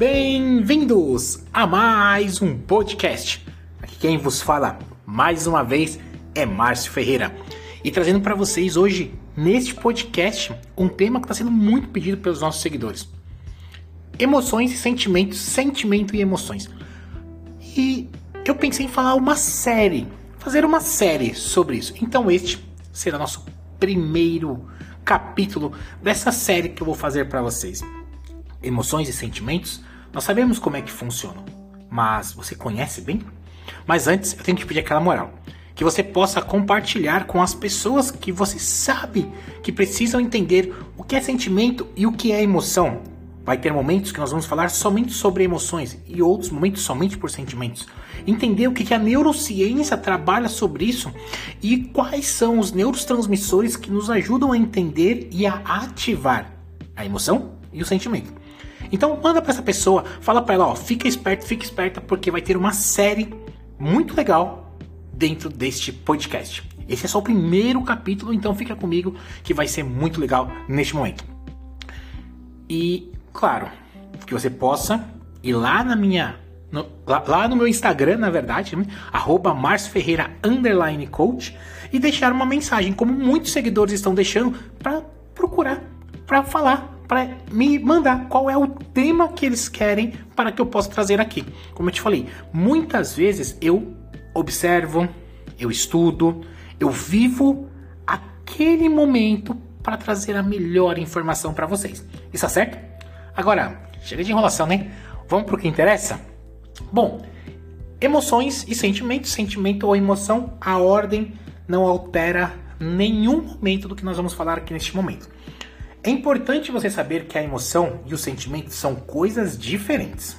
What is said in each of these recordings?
Bem-vindos a mais um podcast. Aqui quem vos fala mais uma vez é Márcio Ferreira e trazendo para vocês hoje neste podcast um tema que está sendo muito pedido pelos nossos seguidores: emoções e sentimentos, sentimento e emoções. E eu pensei em falar uma série, fazer uma série sobre isso. Então este será nosso primeiro capítulo dessa série que eu vou fazer para vocês. Emoções e sentimentos, nós sabemos como é que funcionam, mas você conhece bem? Mas antes, eu tenho que pedir aquela moral, que você possa compartilhar com as pessoas que você sabe que precisam entender o que é sentimento e o que é emoção. Vai ter momentos que nós vamos falar somente sobre emoções e outros momentos somente por sentimentos. Entender o que a neurociência trabalha sobre isso e quais são os neurotransmissores que nos ajudam a entender e a ativar a emoção e o sentimento. Então manda para essa pessoa, fala para ela, ó, fica esperto, fica esperta porque vai ter uma série muito legal dentro deste podcast. Esse é só o primeiro capítulo, então fica comigo que vai ser muito legal neste momento. E claro, que você possa ir lá na minha. No, lá, lá, no meu Instagram, na verdade, né? arroba Ferreira underline coach, e deixar uma mensagem, como muitos seguidores estão deixando, para procurar, para falar, para me mandar qual é o tema que eles querem para que eu possa trazer aqui. Como eu te falei, muitas vezes eu observo, eu estudo, eu vivo aquele momento para trazer a melhor informação para vocês. Está certo? Agora, chega de enrolação, né? Vamos pro que interessa? Bom, emoções e sentimentos, sentimento ou emoção, a ordem não altera nenhum momento do que nós vamos falar aqui neste momento. É importante você saber que a emoção e o sentimento são coisas diferentes.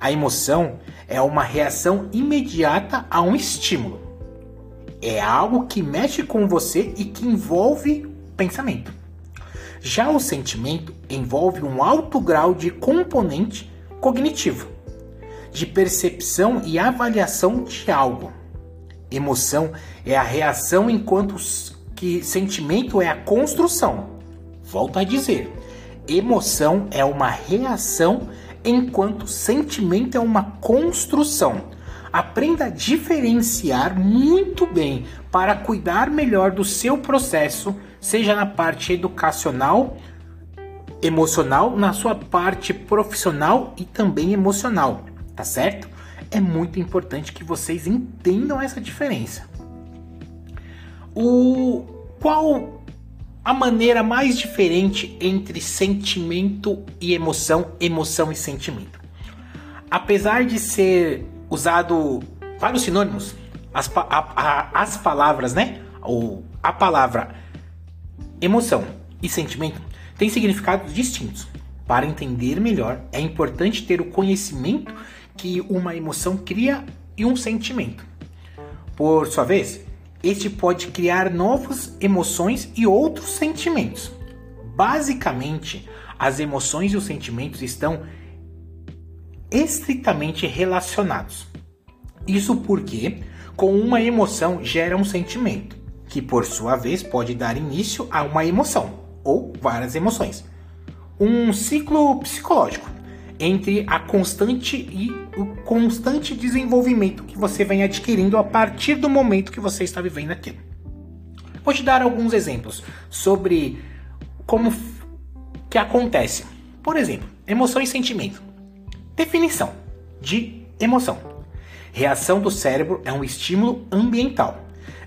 A emoção é uma reação imediata a um estímulo. É algo que mexe com você e que envolve pensamento. Já o sentimento envolve um alto grau de componente cognitivo, de percepção e avaliação de algo. Emoção é a reação, enquanto que sentimento é a construção. Volto a dizer, emoção é uma reação, enquanto sentimento é uma construção. Aprenda a diferenciar muito bem para cuidar melhor do seu processo seja na parte educacional, emocional, na sua parte profissional e também emocional, tá certo? É muito importante que vocês entendam essa diferença. O qual a maneira mais diferente entre sentimento e emoção, emoção e sentimento? Apesar de ser usado vários sinônimos, as, a, a, as palavras, né? Ou a palavra Emoção e sentimento têm significados distintos. Para entender melhor, é importante ter o conhecimento que uma emoção cria e um sentimento. Por sua vez, este pode criar novas emoções e outros sentimentos. Basicamente, as emoções e os sentimentos estão estritamente relacionados. Isso porque, com uma emoção gera um sentimento que por sua vez pode dar início a uma emoção ou várias emoções. Um ciclo psicológico entre a constante e o constante desenvolvimento que você vem adquirindo a partir do momento que você está vivendo aquilo. Vou te dar alguns exemplos sobre como que acontece. Por exemplo, emoção e sentimento. Definição de emoção. Reação do cérebro é um estímulo ambiental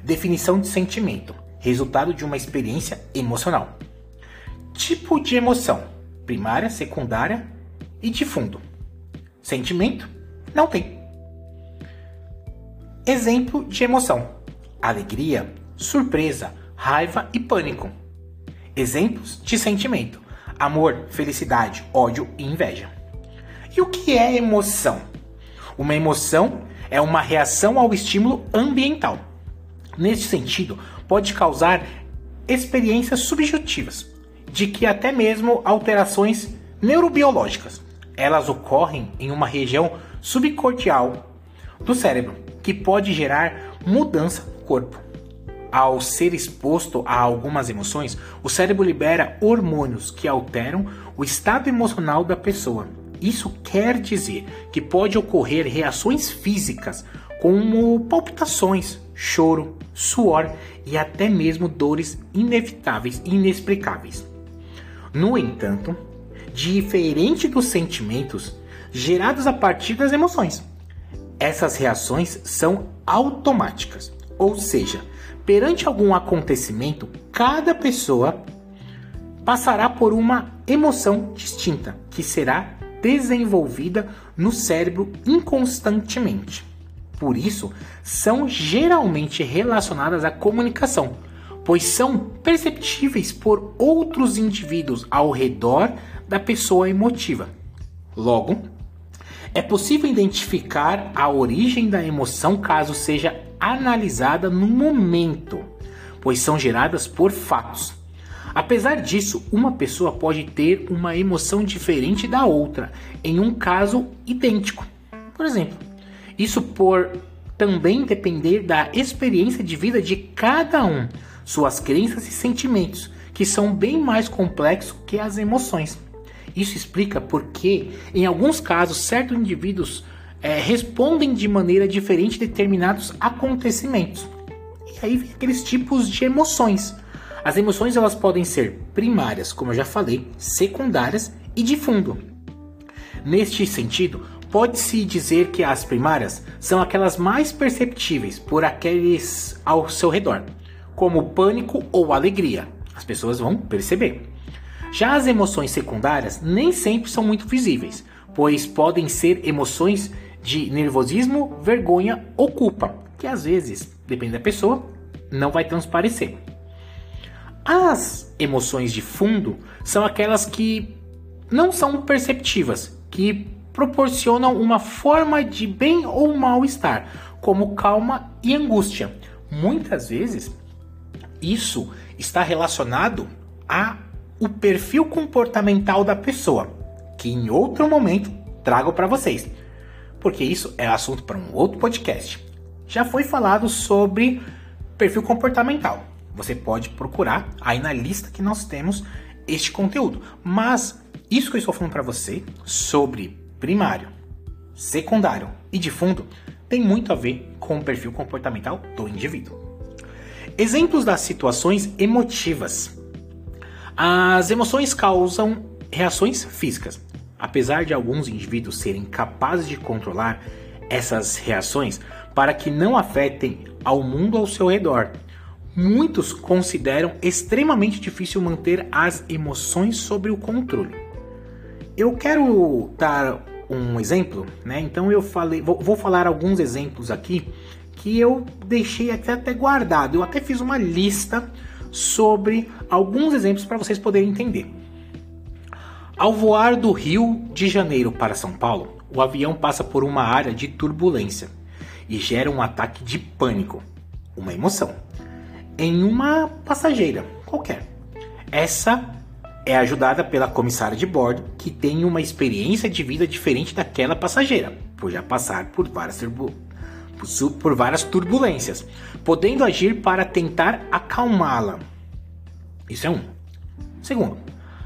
Definição de sentimento: resultado de uma experiência emocional. Tipo de emoção: primária, secundária e de fundo. Sentimento: não tem. Exemplo de emoção: alegria, surpresa, raiva e pânico. Exemplos de sentimento: amor, felicidade, ódio e inveja. E o que é emoção? Uma emoção é uma reação ao estímulo ambiental. Neste sentido, pode causar experiências subjetivas, de que até mesmo alterações neurobiológicas. Elas ocorrem em uma região subcortical do cérebro, que pode gerar mudança no corpo. Ao ser exposto a algumas emoções, o cérebro libera hormônios que alteram o estado emocional da pessoa. Isso quer dizer que pode ocorrer reações físicas, como palpitações, choro, suor e até mesmo dores inevitáveis e inexplicáveis. No entanto, diferente dos sentimentos gerados a partir das emoções, essas reações são automáticas, ou seja, perante algum acontecimento, cada pessoa passará por uma emoção distinta que será desenvolvida no cérebro inconstantemente. Por isso, são geralmente relacionadas à comunicação, pois são perceptíveis por outros indivíduos ao redor da pessoa emotiva. Logo, é possível identificar a origem da emoção caso seja analisada no momento, pois são geradas por fatos. Apesar disso, uma pessoa pode ter uma emoção diferente da outra em um caso idêntico. Por exemplo, isso por também depender da experiência de vida de cada um, suas crenças e sentimentos, que são bem mais complexos que as emoções. Isso explica porque, em alguns casos, certos indivíduos é, respondem de maneira diferente a determinados acontecimentos. E aí vem aqueles tipos de emoções. As emoções elas podem ser primárias, como eu já falei, secundárias e de fundo. Neste sentido, pode-se dizer que as primárias são aquelas mais perceptíveis por aqueles ao seu redor, como pânico ou alegria. As pessoas vão perceber. Já as emoções secundárias nem sempre são muito visíveis, pois podem ser emoções de nervosismo, vergonha ou culpa, que às vezes, depende da pessoa, não vai transparecer. As emoções de fundo são aquelas que não são perceptivas, que proporcionam uma forma de bem ou mal-estar, como calma e angústia. Muitas vezes, isso está relacionado a o perfil comportamental da pessoa, que em outro momento trago para vocês, porque isso é assunto para um outro podcast. Já foi falado sobre perfil comportamental. Você pode procurar aí na lista que nós temos este conteúdo. Mas isso que eu estou falando para você sobre primário, secundário e de fundo tem muito a ver com o perfil comportamental do indivíduo. Exemplos das situações emotivas as emoções causam reações físicas. Apesar de alguns indivíduos serem capazes de controlar essas reações para que não afetem ao mundo ao seu redor, muitos consideram extremamente difícil manter as emoções sob o controle. Eu quero dar um exemplo, né? Então eu falei, vou, vou falar alguns exemplos aqui que eu deixei até, até guardado. Eu até fiz uma lista sobre alguns exemplos para vocês poderem entender. Ao voar do Rio de Janeiro para São Paulo, o avião passa por uma área de turbulência e gera um ataque de pânico, uma emoção, em uma passageira qualquer. Essa é ajudada pela comissária de bordo, que tem uma experiência de vida diferente daquela passageira, por já passar por várias, turbu por várias turbulências, podendo agir para tentar acalmá-la. Isso é um. Segundo,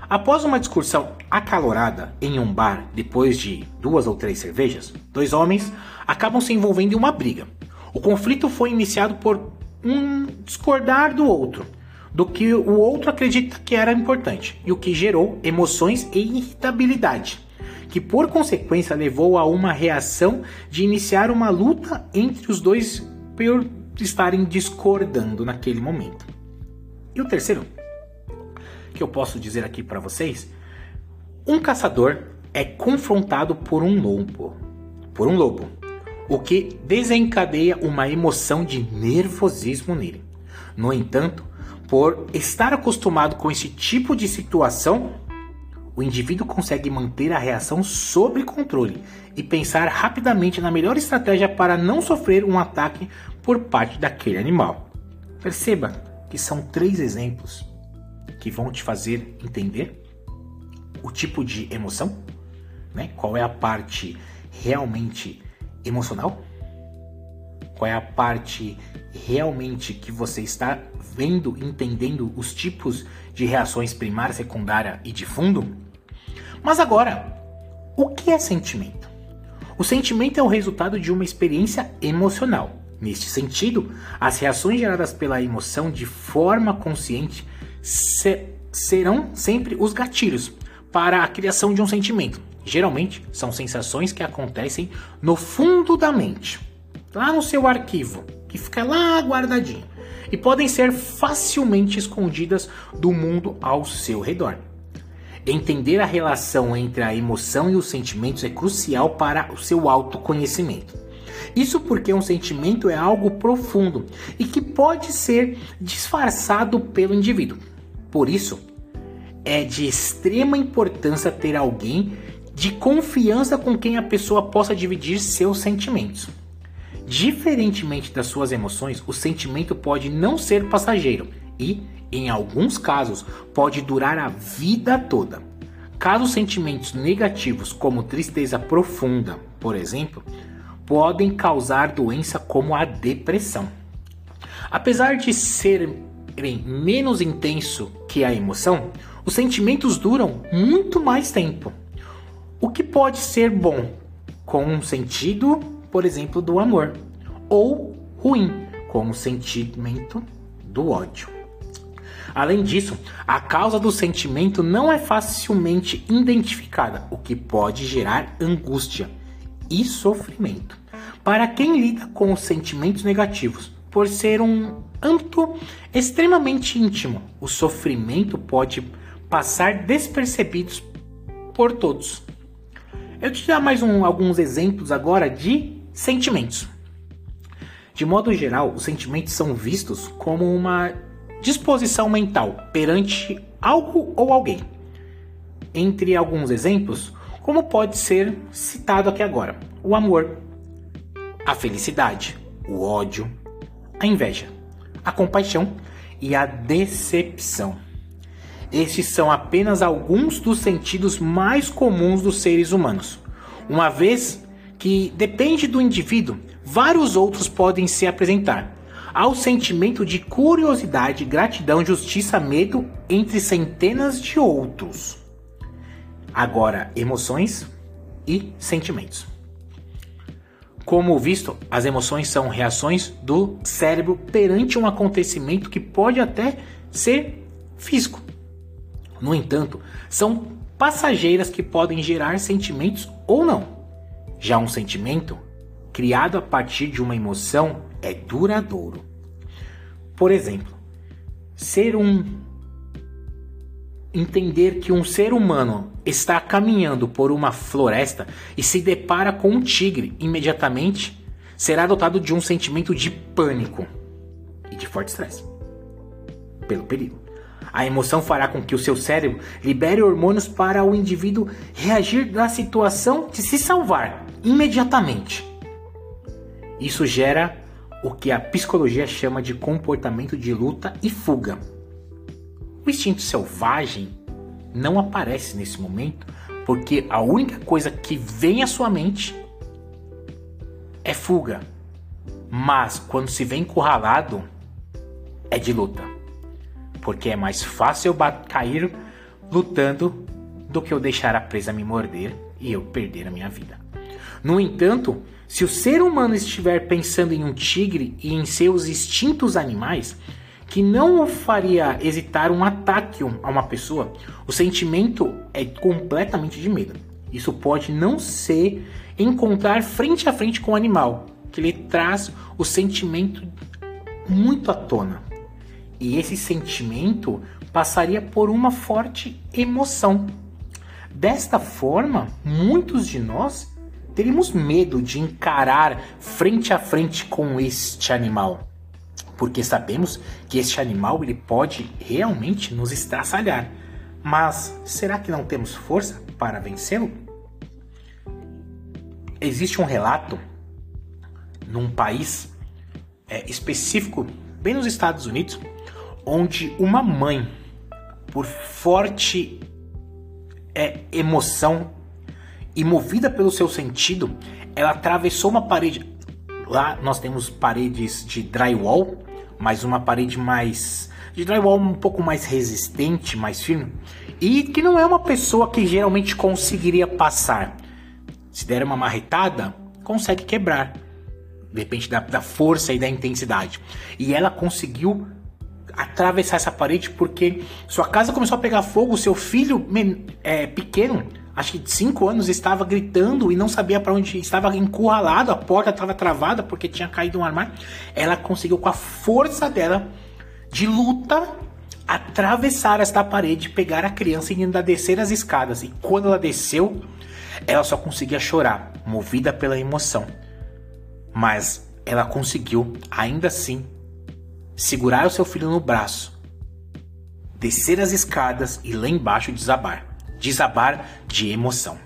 após uma discussão acalorada em um bar depois de duas ou três cervejas, dois homens acabam se envolvendo em uma briga. O conflito foi iniciado por um discordar do outro, do que o outro acredita que era importante, e o que gerou emoções e irritabilidade que por consequência levou a uma reação de iniciar uma luta entre os dois por estarem discordando naquele momento. E o terceiro, que eu posso dizer aqui para vocês, um caçador é confrontado por um lobo, por um lobo, o que desencadeia uma emoção de nervosismo nele. No entanto, por estar acostumado com esse tipo de situação, o indivíduo consegue manter a reação sob controle e pensar rapidamente na melhor estratégia para não sofrer um ataque por parte daquele animal. Perceba que são três exemplos que vão te fazer entender o tipo de emoção, né? qual é a parte realmente emocional, qual é a parte realmente que você está vendo, entendendo os tipos de reações primária, secundária e de fundo. Mas agora, O que é sentimento? O sentimento é o resultado de uma experiência emocional. Neste sentido, as reações geradas pela emoção de forma consciente se serão sempre os gatilhos para a criação de um sentimento. Geralmente, são sensações que acontecem no fundo da mente, lá no seu arquivo, que fica lá guardadinho, e podem ser facilmente escondidas do mundo ao seu redor. Entender a relação entre a emoção e os sentimentos é crucial para o seu autoconhecimento. Isso porque um sentimento é algo profundo e que pode ser disfarçado pelo indivíduo. Por isso, é de extrema importância ter alguém de confiança com quem a pessoa possa dividir seus sentimentos. Diferentemente das suas emoções, o sentimento pode não ser passageiro e, em alguns casos, pode durar a vida toda. Caso sentimentos negativos, como tristeza profunda, por exemplo, podem causar doença como a depressão. Apesar de serem menos intenso que a emoção, os sentimentos duram muito mais tempo. O que pode ser bom com um sentido, por exemplo, do amor, ou ruim com o sentimento do ódio. Além disso, a causa do sentimento não é facilmente identificada, o que pode gerar angústia e sofrimento. Para quem lida com os sentimentos negativos, por ser um âmbito extremamente íntimo, o sofrimento pode passar despercebidos por todos. Eu te dar mais um, alguns exemplos agora de sentimentos. De modo geral, os sentimentos são vistos como uma disposição mental perante algo ou alguém. Entre alguns exemplos, como pode ser citado aqui agora: o amor, a felicidade, o ódio, a inveja, a compaixão e a decepção. Estes são apenas alguns dos sentidos mais comuns dos seres humanos, uma vez que depende do indivíduo, vários outros podem se apresentar. Há o sentimento de curiosidade, gratidão, justiça, medo, entre centenas de outros. Agora, emoções e sentimentos. Como visto, as emoções são reações do cérebro perante um acontecimento que pode até ser físico. No entanto, são passageiras que podem gerar sentimentos ou não. Já um sentimento, criado a partir de uma emoção, é duradouro. Por exemplo, ser um entender que um ser humano está caminhando por uma floresta e se depara com um tigre, imediatamente será dotado de um sentimento de pânico e de forte estresse pelo perigo. A emoção fará com que o seu cérebro libere hormônios para o indivíduo reagir da situação de se salvar imediatamente. Isso gera o que a psicologia chama de comportamento de luta e fuga. O instinto selvagem não aparece nesse momento porque a única coisa que vem à sua mente é fuga. Mas quando se vê encurralado, é de luta. Porque é mais fácil eu cair lutando do que eu deixar a presa me morder e eu perder a minha vida. No entanto, se o ser humano estiver pensando em um tigre e em seus instintos animais, que não o faria hesitar um ataque a uma pessoa, o sentimento é completamente de medo. Isso pode não ser encontrar frente a frente com o animal, que ele traz o sentimento muito à tona. E esse sentimento passaria por uma forte emoção. Desta forma, muitos de nós teríamos medo de encarar frente a frente com este animal porque sabemos que este animal ele pode realmente nos estraçalhar. Mas será que não temos força para vencê-lo? Existe um relato num país é, específico, bem nos Estados Unidos, onde uma mãe, por forte é, emoção e movida pelo seu sentido, ela atravessou uma parede. Lá nós temos paredes de drywall mas uma parede mais de drywall um pouco mais resistente, mais firme, e que não é uma pessoa que geralmente conseguiria passar. se der uma marretada, consegue quebrar. Depende da, da força e da intensidade. E ela conseguiu atravessar essa parede porque sua casa começou a pegar fogo, seu filho é, pequeno, acho que de 5 anos, estava gritando e não sabia para onde estava encurralado, a porta estava travada porque tinha caído um armário. Ela conseguiu com a força dela de luta atravessar esta parede, pegar a criança e ainda descer as escadas. E quando ela desceu, ela só conseguia chorar, movida pela emoção. Mas ela conseguiu, ainda assim, segurar o seu filho no braço, descer as escadas e lá embaixo desabar. Desabar de emoção.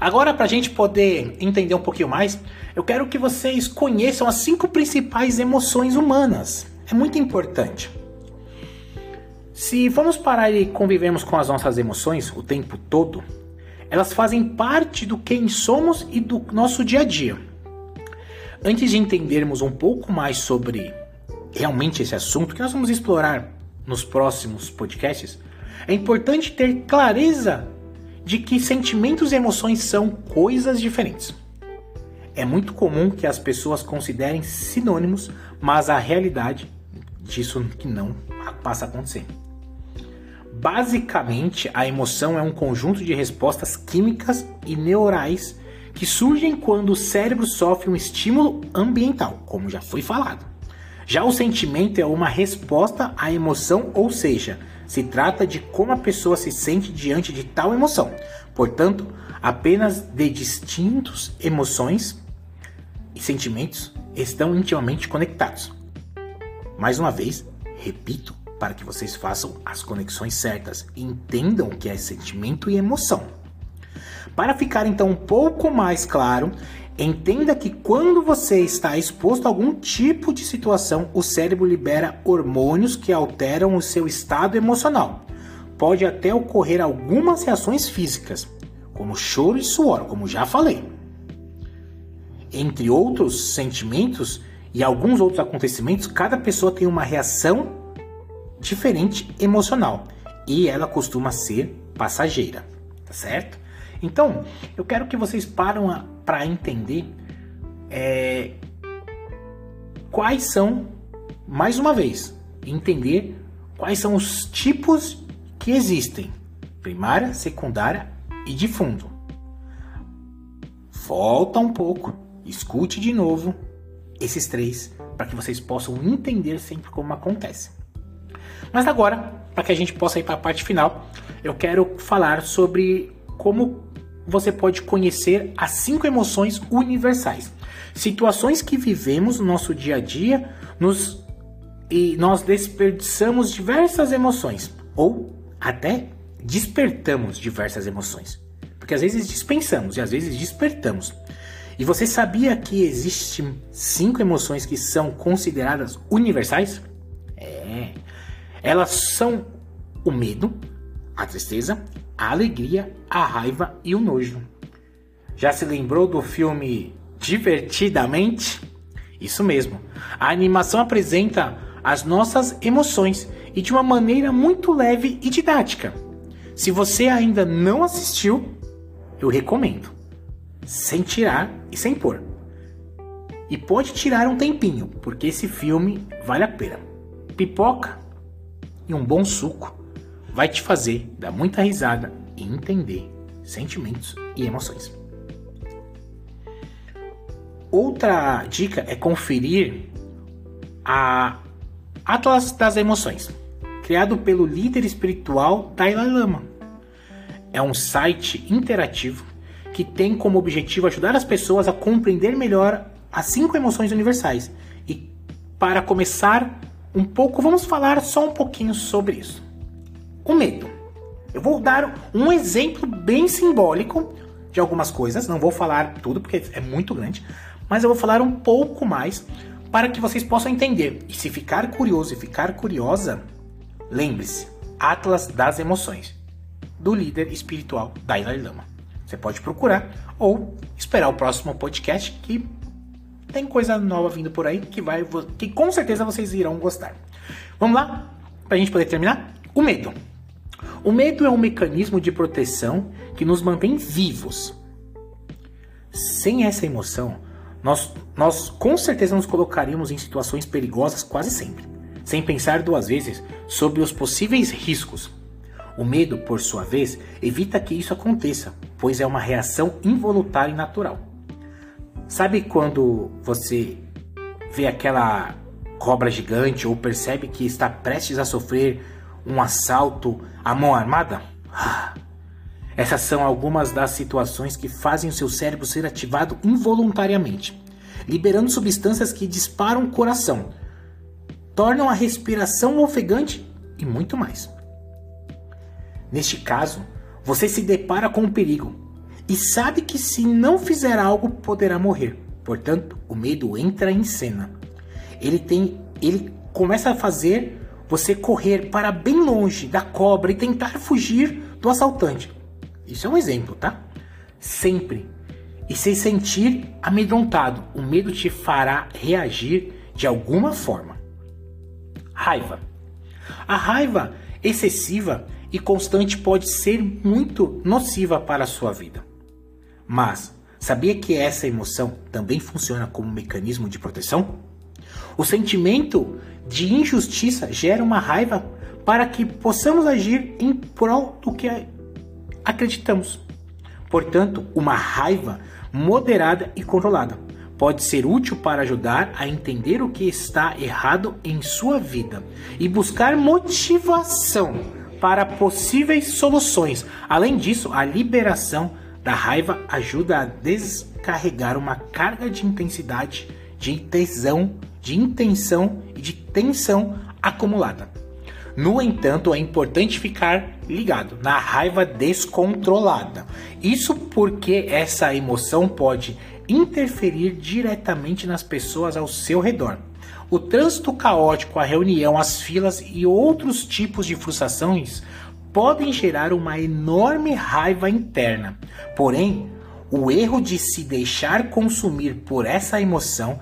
Agora, para a gente poder entender um pouquinho mais, eu quero que vocês conheçam as cinco principais emoções humanas. É muito importante. Se vamos parar e convivemos com as nossas emoções o tempo todo, elas fazem parte do quem somos e do nosso dia a dia. Antes de entendermos um pouco mais sobre realmente esse assunto, que nós vamos explorar nos próximos podcasts, é importante ter clareza de que sentimentos e emoções são coisas diferentes. É muito comum que as pessoas considerem sinônimos, mas a realidade disso que não passa a acontecer. Basicamente, a emoção é um conjunto de respostas químicas e neurais que surgem quando o cérebro sofre um estímulo ambiental, como já foi falado. Já o sentimento é uma resposta à emoção, ou seja, se trata de como a pessoa se sente diante de tal emoção. Portanto, apenas de distintos emoções e sentimentos estão intimamente conectados. Mais uma vez, repito, para que vocês façam as conexões certas e entendam o que é sentimento e emoção. Para ficar então um pouco mais claro, entenda que quando você está exposto a algum tipo de situação, o cérebro libera hormônios que alteram o seu estado emocional. Pode até ocorrer algumas reações físicas, como choro e suor, como já falei. Entre outros sentimentos e alguns outros acontecimentos, cada pessoa tem uma reação diferente emocional e ela costuma ser passageira, tá certo? Então, eu quero que vocês param para entender é, quais são, mais uma vez, entender quais são os tipos que existem: primária, secundária e de fundo. Volta um pouco, escute de novo esses três para que vocês possam entender sempre como acontece. Mas agora, para que a gente possa ir para a parte final, eu quero falar sobre como você pode conhecer as cinco emoções universais. Situações que vivemos no nosso dia a dia nos, e nós desperdiçamos diversas emoções ou até despertamos diversas emoções. Porque às vezes dispensamos e às vezes despertamos. E você sabia que existem cinco emoções que são consideradas universais? É. Elas são o medo, a tristeza, a alegria, a raiva e o nojo. Já se lembrou do filme Divertidamente? Isso mesmo. A animação apresenta as nossas emoções e de uma maneira muito leve e didática. Se você ainda não assistiu, eu recomendo. Sem tirar e sem pôr. E pode tirar um tempinho, porque esse filme vale a pena. Pipoca e um bom suco vai te fazer dar muita risada e entender sentimentos e emoções. Outra dica é conferir a Atlas das Emoções, criado pelo líder espiritual Dalai Lama. É um site interativo que tem como objetivo ajudar as pessoas a compreender melhor as cinco emoções universais. E para começar um pouco, vamos falar só um pouquinho sobre isso. O medo. Eu vou dar um exemplo bem simbólico de algumas coisas, não vou falar tudo porque é muito grande, mas eu vou falar um pouco mais para que vocês possam entender. E se ficar curioso e ficar curiosa, lembre-se: Atlas das Emoções, do líder espiritual Dalai Lama. Você pode procurar ou esperar o próximo podcast que tem coisa nova vindo por aí que vai que com certeza vocês irão gostar. Vamos lá? Para a gente poder terminar? O medo. O medo é um mecanismo de proteção que nos mantém vivos. Sem essa emoção, nós, nós com certeza nos colocaríamos em situações perigosas quase sempre, sem pensar duas vezes sobre os possíveis riscos. O medo, por sua vez, evita que isso aconteça, pois é uma reação involuntária e natural. Sabe quando você vê aquela cobra gigante ou percebe que está prestes a sofrer um assalto à mão armada? Essas são algumas das situações que fazem o seu cérebro ser ativado involuntariamente, liberando substâncias que disparam o coração, tornam a respiração ofegante e muito mais. Neste caso, você se depara com um perigo e sabe que se não fizer algo poderá morrer. Portanto, o medo entra em cena. Ele tem, ele começa a fazer você correr para bem longe da cobra e tentar fugir do assaltante. Isso é um exemplo, tá? Sempre. E se sentir amedrontado, o medo te fará reagir de alguma forma. Raiva. A raiva excessiva e constante pode ser muito nociva para a sua vida. Mas sabia que essa emoção também funciona como um mecanismo de proteção? O sentimento de injustiça gera uma raiva para que possamos agir em prol do que acreditamos. Portanto, uma raiva moderada e controlada pode ser útil para ajudar a entender o que está errado em sua vida e buscar motivação para possíveis soluções. Além disso, a liberação da raiva ajuda a descarregar uma carga de intensidade, de tesão, de intenção e de tensão acumulada. No entanto, é importante ficar ligado na raiva descontrolada. Isso porque essa emoção pode interferir diretamente nas pessoas ao seu redor. O trânsito caótico, a reunião, as filas e outros tipos de frustrações podem gerar uma enorme raiva interna. Porém, o erro de se deixar consumir por essa emoção,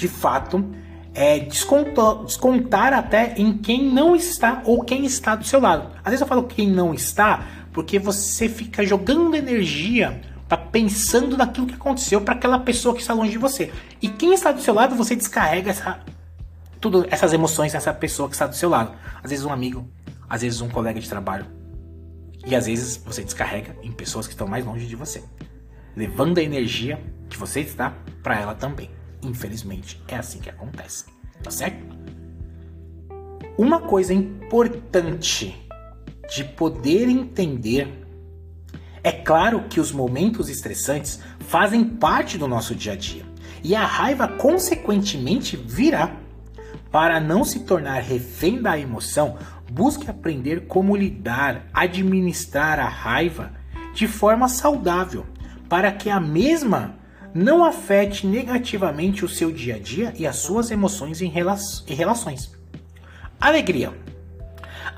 de fato, é descontar, até em quem não está ou quem está do seu lado. Às vezes eu falo quem não está porque você fica jogando energia tá pensando naquilo que aconteceu para aquela pessoa que está longe de você. E quem está do seu lado, você descarrega essa, tudo, essas emoções nessa pessoa que está do seu lado. Às vezes um amigo, às vezes um colega de trabalho. E às vezes você descarrega em pessoas que estão mais longe de você, levando a energia que você está para ela também. Infelizmente, é assim que acontece. Tá certo? Uma coisa importante de poder entender é claro que os momentos estressantes fazem parte do nosso dia a dia e a raiva, consequentemente, virá. Para não se tornar refém da emoção, busque aprender como lidar, administrar a raiva de forma saudável, para que a mesma não afete negativamente o seu dia a dia e as suas emoções em, relações. Alegria.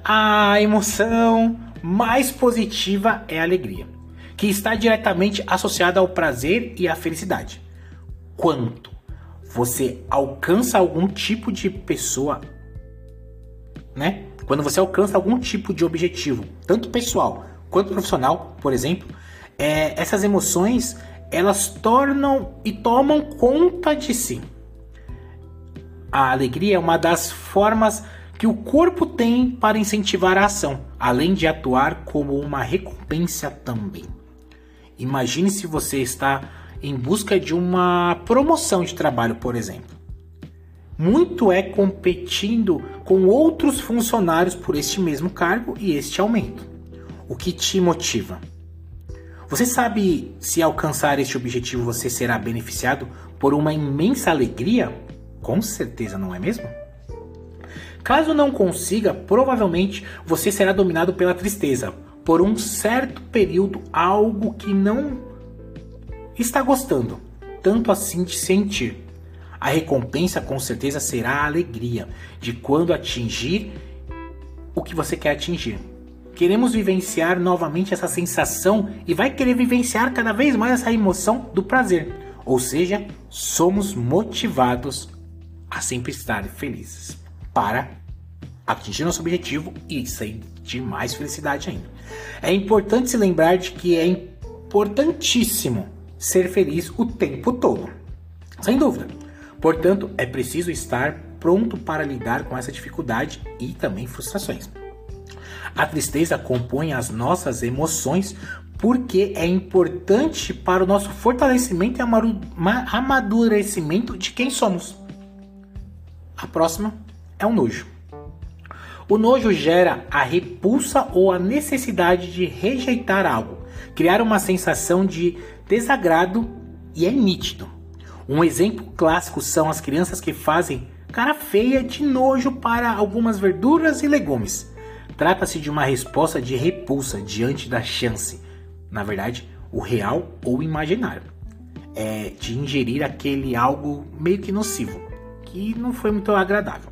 A emoção mais positiva é a alegria, que está diretamente associada ao prazer e à felicidade. Quanto você alcança algum tipo de pessoa, né? Quando você alcança algum tipo de objetivo, tanto pessoal quanto profissional, por exemplo, é, essas emoções elas tornam e tomam conta de si. A alegria é uma das formas que o corpo tem para incentivar a ação, além de atuar como uma recompensa também. Imagine se você está em busca de uma promoção de trabalho, por exemplo. Muito é competindo com outros funcionários por este mesmo cargo e este aumento. O que te motiva? Você sabe se alcançar este objetivo você será beneficiado por uma imensa alegria? Com certeza, não é mesmo? Caso não consiga, provavelmente você será dominado pela tristeza por um certo período, algo que não está gostando, tanto assim de sentir. A recompensa com certeza será a alegria de quando atingir o que você quer atingir. Queremos vivenciar novamente essa sensação e vai querer vivenciar cada vez mais essa emoção do prazer. Ou seja, somos motivados a sempre estar felizes para atingir nosso objetivo e sentir mais felicidade ainda. É importante se lembrar de que é importantíssimo ser feliz o tempo todo. Sem dúvida. Portanto, é preciso estar pronto para lidar com essa dificuldade e também frustrações. A tristeza compõe as nossas emoções porque é importante para o nosso fortalecimento e amadurecimento de quem somos. A próxima é o nojo. O nojo gera a repulsa ou a necessidade de rejeitar algo, criar uma sensação de desagrado e é nítido. Um exemplo clássico são as crianças que fazem cara feia de nojo para algumas verduras e legumes. Trata-se de uma resposta de repulsa diante da chance, na verdade, o real ou imaginário, é de ingerir aquele algo meio que nocivo, que não foi muito agradável.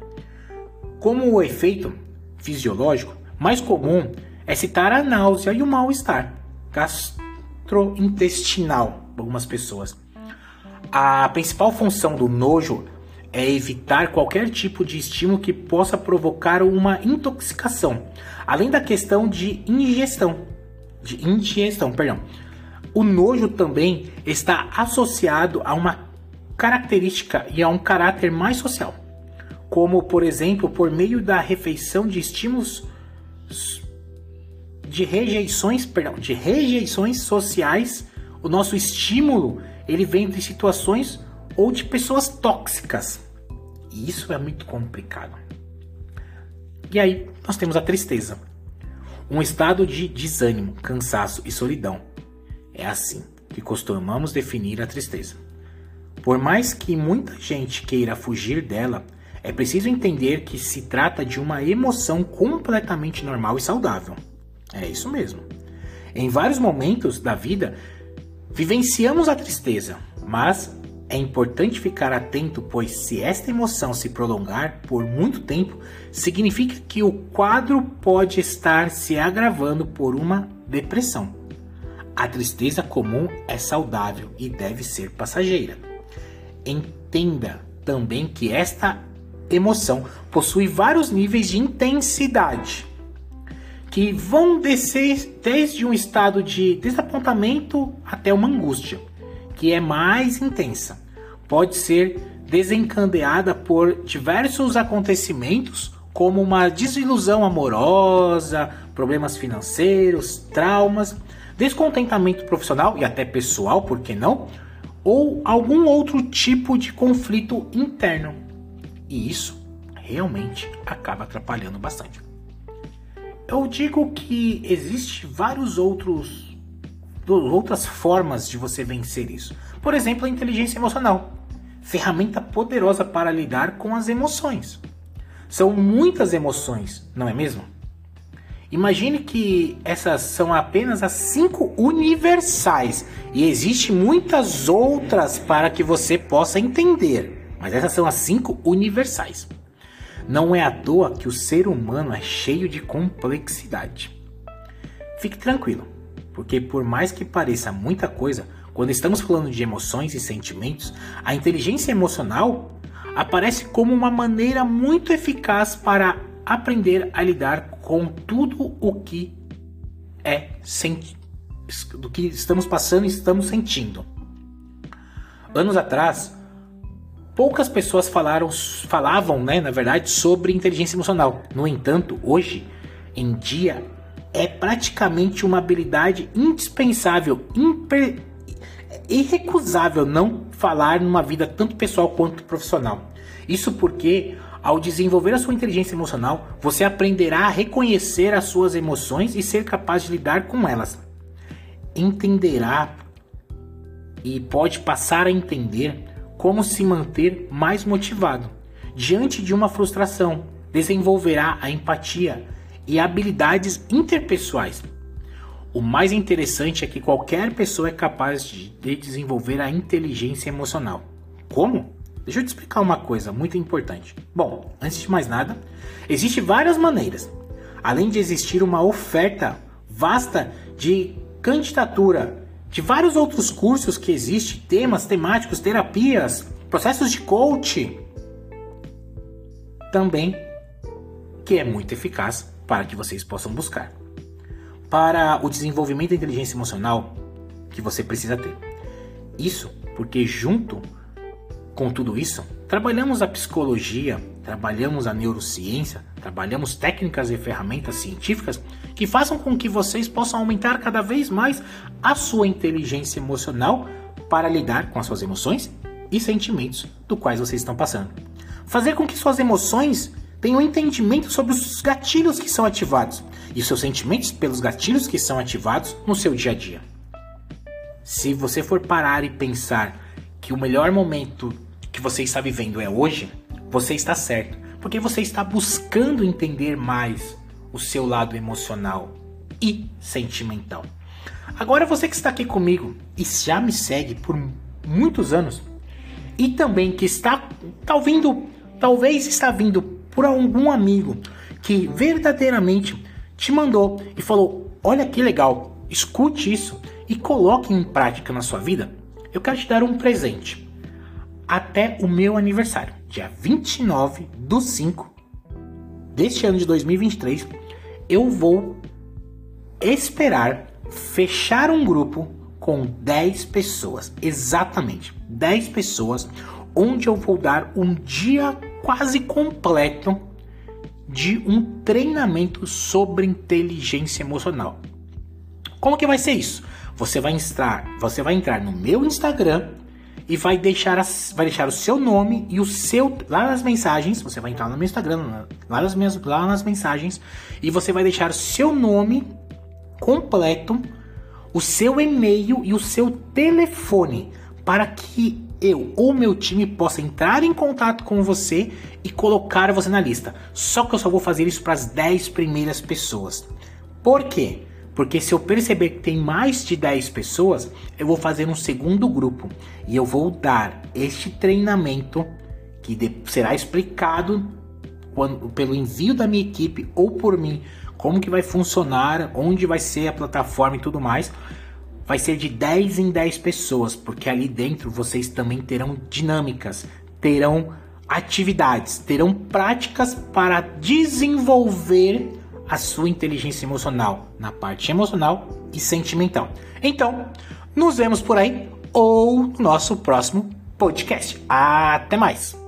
Como o efeito fisiológico mais comum é citar a náusea e o mal-estar gastrointestinal algumas pessoas. A principal função do nojo é evitar qualquer tipo de estímulo que possa provocar uma intoxicação, além da questão de ingestão, de ingestão, perdão. O nojo também está associado a uma característica e a um caráter mais social como por exemplo por meio da refeição de estímulos de rejeições, perdão, de rejeições sociais, o nosso estímulo ele vem de situações ou de pessoas tóxicas. E isso é muito complicado. E aí nós temos a tristeza, um estado de desânimo, cansaço e solidão. É assim que costumamos definir a tristeza. Por mais que muita gente queira fugir dela, é preciso entender que se trata de uma emoção completamente normal e saudável. É isso mesmo. Em vários momentos da vida, vivenciamos a tristeza, mas é importante ficar atento, pois se esta emoção se prolongar por muito tempo, significa que o quadro pode estar se agravando por uma depressão. A tristeza comum é saudável e deve ser passageira. Entenda também que esta emoção possui vários níveis de intensidade que vão descer desde um estado de desapontamento até uma angústia, que é mais intensa. Pode ser desencadeada por diversos acontecimentos, como uma desilusão amorosa, problemas financeiros, traumas, descontentamento profissional e até pessoal, por que não? Ou algum outro tipo de conflito interno. E isso realmente acaba atrapalhando bastante. Eu digo que existe vários outros outras formas de você vencer isso. Por exemplo, a inteligência emocional, ferramenta poderosa para lidar com as emoções. São muitas emoções, não é mesmo? Imagine que essas são apenas as cinco universais e existe muitas outras para que você possa entender mas essas são as cinco universais. Não é à toa que o ser humano é cheio de complexidade. Fique tranquilo, porque por mais que pareça muita coisa, quando estamos falando de emoções e sentimentos, a inteligência emocional aparece como uma maneira muito eficaz para aprender a lidar com tudo o que é do que estamos passando e estamos sentindo. Anos atrás, poucas pessoas falaram, falavam, né, na verdade, sobre inteligência emocional. No entanto, hoje em dia é praticamente uma habilidade indispensável, irrecusável não falar numa vida tanto pessoal quanto profissional. Isso porque ao desenvolver a sua inteligência emocional, você aprenderá a reconhecer as suas emoções e ser capaz de lidar com elas. Entenderá e pode passar a entender como se manter mais motivado. Diante de uma frustração, desenvolverá a empatia e habilidades interpessoais. O mais interessante é que qualquer pessoa é capaz de desenvolver a inteligência emocional. Como? Deixa eu te explicar uma coisa muito importante. Bom, antes de mais nada, existem várias maneiras. Além de existir uma oferta vasta de candidatura de vários outros cursos que existem, temas temáticos, terapias, processos de coach, também que é muito eficaz para que vocês possam buscar. Para o desenvolvimento da inteligência emocional, que você precisa ter. Isso porque junto com tudo isso, trabalhamos a psicologia, trabalhamos a neurociência, trabalhamos técnicas e ferramentas científicas que façam com que vocês possam aumentar cada vez mais a sua inteligência emocional para lidar com as suas emoções e sentimentos do quais vocês estão passando. Fazer com que suas emoções tenham entendimento sobre os gatilhos que são ativados e seus sentimentos pelos gatilhos que são ativados no seu dia a dia. Se você for parar e pensar que o melhor momento que você está vivendo é hoje, você está certo, porque você está buscando entender mais o seu lado emocional e sentimental. Agora você que está aqui comigo e já me segue por muitos anos e também que está tá vindo, talvez está vindo por algum amigo que verdadeiramente te mandou e falou: "Olha que legal, escute isso e coloque em prática na sua vida". Eu quero te dar um presente até o meu aniversário, dia 29 do 5 deste ano de 2023, eu vou esperar fechar um grupo com 10 pessoas, exatamente 10 pessoas, onde eu vou dar um dia quase completo de um treinamento sobre inteligência emocional. Como que vai ser isso? Você vai entrar, você vai entrar no meu Instagram e vai deixar, as, vai deixar o seu nome e o seu lá nas mensagens. Você vai entrar no meu Instagram, lá nas, minhas, lá nas mensagens, e você vai deixar o seu nome completo, o seu e-mail e o seu telefone para que eu ou meu time possa entrar em contato com você e colocar você na lista. Só que eu só vou fazer isso para as 10 primeiras pessoas. Por quê? Porque se eu perceber que tem mais de 10 pessoas, eu vou fazer um segundo grupo e eu vou dar este treinamento que será explicado quando, pelo envio da minha equipe ou por mim, como que vai funcionar, onde vai ser a plataforma e tudo mais. Vai ser de 10 em 10 pessoas, porque ali dentro vocês também terão dinâmicas, terão atividades, terão práticas para desenvolver a sua inteligência emocional na parte emocional e sentimental. Então, nos vemos por aí ou no nosso próximo podcast. Até mais!